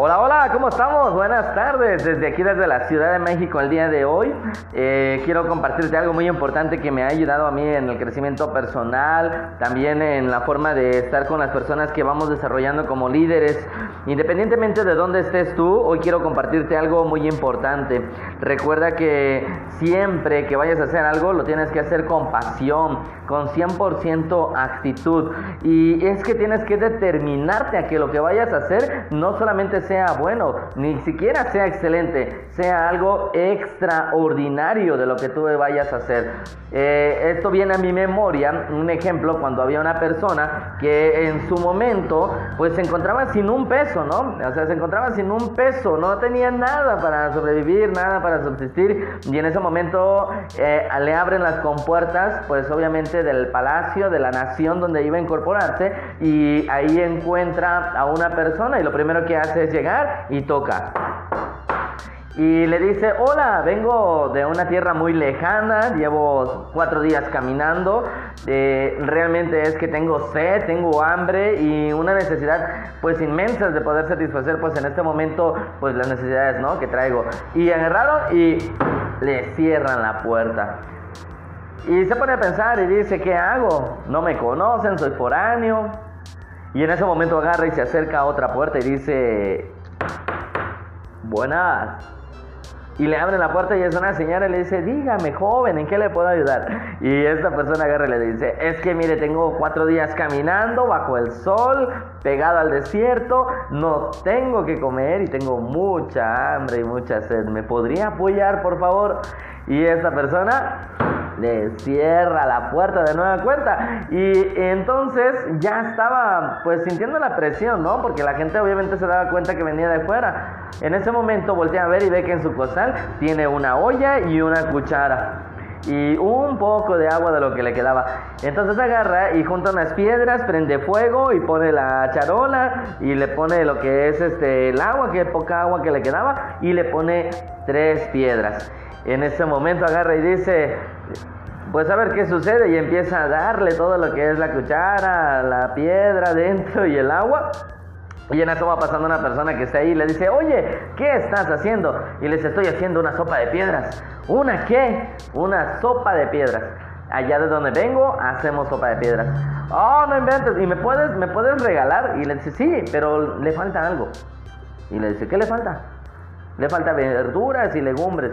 Hola, hola, ¿cómo estamos? Buenas tardes. Desde aquí, desde la Ciudad de México, el día de hoy, eh, quiero compartirte algo muy importante que me ha ayudado a mí en el crecimiento personal, también en la forma de estar con las personas que vamos desarrollando como líderes. Independientemente de dónde estés tú, hoy quiero compartirte algo muy importante. Recuerda que siempre que vayas a hacer algo, lo tienes que hacer con pasión, con 100% actitud. Y es que tienes que determinarte a que lo que vayas a hacer no solamente sea bueno, ni siquiera sea excelente, sea algo extraordinario de lo que tú vayas a hacer. Eh, esto viene a mi memoria, un ejemplo, cuando había una persona que en su momento pues se encontraba sin un peso, ¿no? O sea, se encontraba sin un peso, no tenía nada para sobrevivir, nada para subsistir y en ese momento eh, le abren las compuertas pues obviamente del palacio, de la nación donde iba a incorporarse y ahí encuentra a una persona y lo primero que hace es llegar y toca. Y le dice, hola, vengo de una tierra muy lejana, llevo cuatro días caminando, eh, realmente es que tengo sed, tengo hambre y una necesidad pues inmensa de poder satisfacer pues en este momento pues las necesidades ¿no? que traigo. Y agarraron y le cierran la puerta. Y se pone a pensar y dice, ¿qué hago? No me conocen, soy foráneo. Y en ese momento agarra y se acerca a otra puerta y dice, buenas. Y le abren la puerta y es una señora y le dice, dígame joven, ¿en qué le puedo ayudar? Y esta persona agarra y le dice, es que mire, tengo cuatro días caminando bajo el sol, pegado al desierto, no tengo que comer y tengo mucha hambre y mucha sed. ¿Me podría apoyar, por favor? Y esta persona le cierra la puerta de nueva cuenta. Y entonces ya estaba pues sintiendo la presión, ¿no? Porque la gente obviamente se daba cuenta que venía de fuera. En ese momento voltea a ver y ve que en su costal tiene una olla y una cuchara. Y un poco de agua de lo que le quedaba. Entonces agarra y junta unas piedras, prende fuego y pone la charola y le pone lo que es este el agua, que poca agua que le quedaba, y le pone tres piedras. En ese momento agarra y dice, pues a ver qué sucede y empieza a darle todo lo que es la cuchara, la piedra dentro y el agua. Y en eso va pasando una persona que está ahí y le dice, oye, ¿qué estás haciendo? Y les estoy haciendo una sopa de piedras. ¿Una qué? Una sopa de piedras. Allá de donde vengo hacemos sopa de piedras. Oh, no inventes. ¿Y me puedes, me puedes regalar? Y le dice, sí, pero le falta algo. Y le dice, ¿qué le falta? Le falta verduras y legumbres.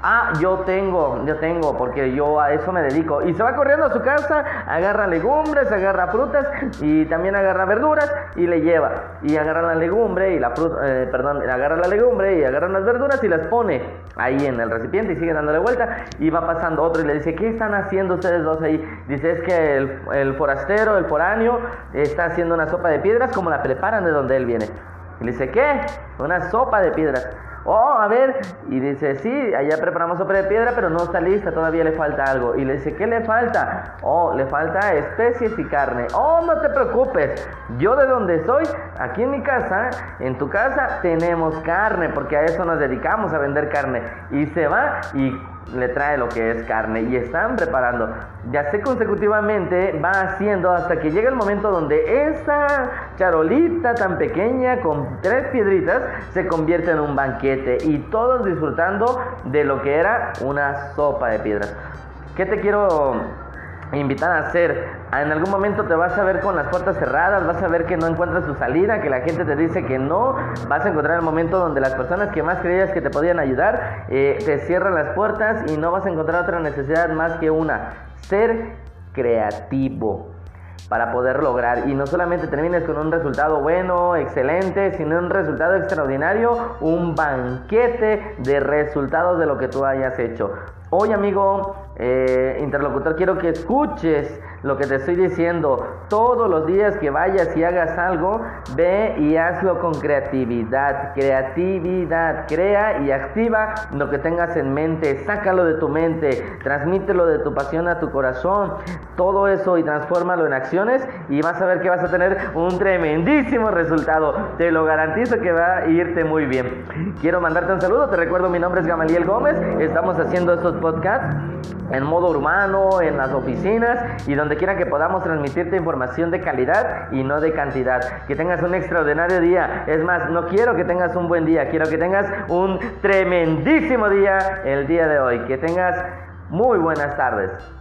Ah, yo tengo, yo tengo, porque yo a eso me dedico. Y se va corriendo a su casa, agarra legumbres, agarra frutas y también agarra verduras y le lleva. Y agarra la legumbre y la fruta, eh, perdón, agarra la legumbre y agarra las verduras y las pone ahí en el recipiente y sigue dándole vuelta. Y va pasando otro y le dice, ¿qué están haciendo ustedes dos ahí? Dice, es que el, forastero, el foráneo, está haciendo una sopa de piedras como la preparan de donde él viene. Y le dice, ¿qué? Una sopa de piedras. Oh, a ver. Y dice, sí, allá preparamos sopa de piedra, pero no está lista, todavía le falta algo. Y le dice, ¿qué le falta? Oh, le falta especies y carne. Oh, no te preocupes. Yo de donde soy, aquí en mi casa, en tu casa, tenemos carne, porque a eso nos dedicamos, a vender carne. Y se va y le trae lo que es carne y están preparando. Ya sé consecutivamente va haciendo hasta que llega el momento donde esa charolita tan pequeña con tres piedritas se convierte en un banquete y todos disfrutando de lo que era una sopa de piedras. ¿Qué te quiero invitar a hacer. En algún momento te vas a ver con las puertas cerradas, vas a ver que no encuentras tu salida, que la gente te dice que no, vas a encontrar el momento donde las personas que más creías que te podían ayudar eh, te cierran las puertas y no vas a encontrar otra necesidad más que una, ser creativo para poder lograr y no solamente termines con un resultado bueno, excelente, sino un resultado extraordinario, un banquete de resultados de lo que tú hayas hecho. Hoy, amigo eh, interlocutor, quiero que escuches lo que te estoy diciendo. Todos los días que vayas y hagas algo, ve y hazlo con creatividad. Creatividad. Crea y activa lo que tengas en mente. Sácalo de tu mente. Transmítelo de tu pasión a tu corazón. Todo eso y transfórmalo en acciones y vas a ver que vas a tener un tremendísimo resultado. Te lo garantizo que va a irte muy bien. Quiero mandarte un saludo. Te recuerdo, mi nombre es Gamaliel Gómez. Estamos haciendo estos podcasts en modo urbano, en las oficinas y donde quiera que podamos transmitirte información de calidad y no de cantidad. Que tengas un extraordinario día. Es más, no quiero que tengas un buen día, quiero que tengas un tremendísimo día el día de hoy. Que tengas muy buenas tardes.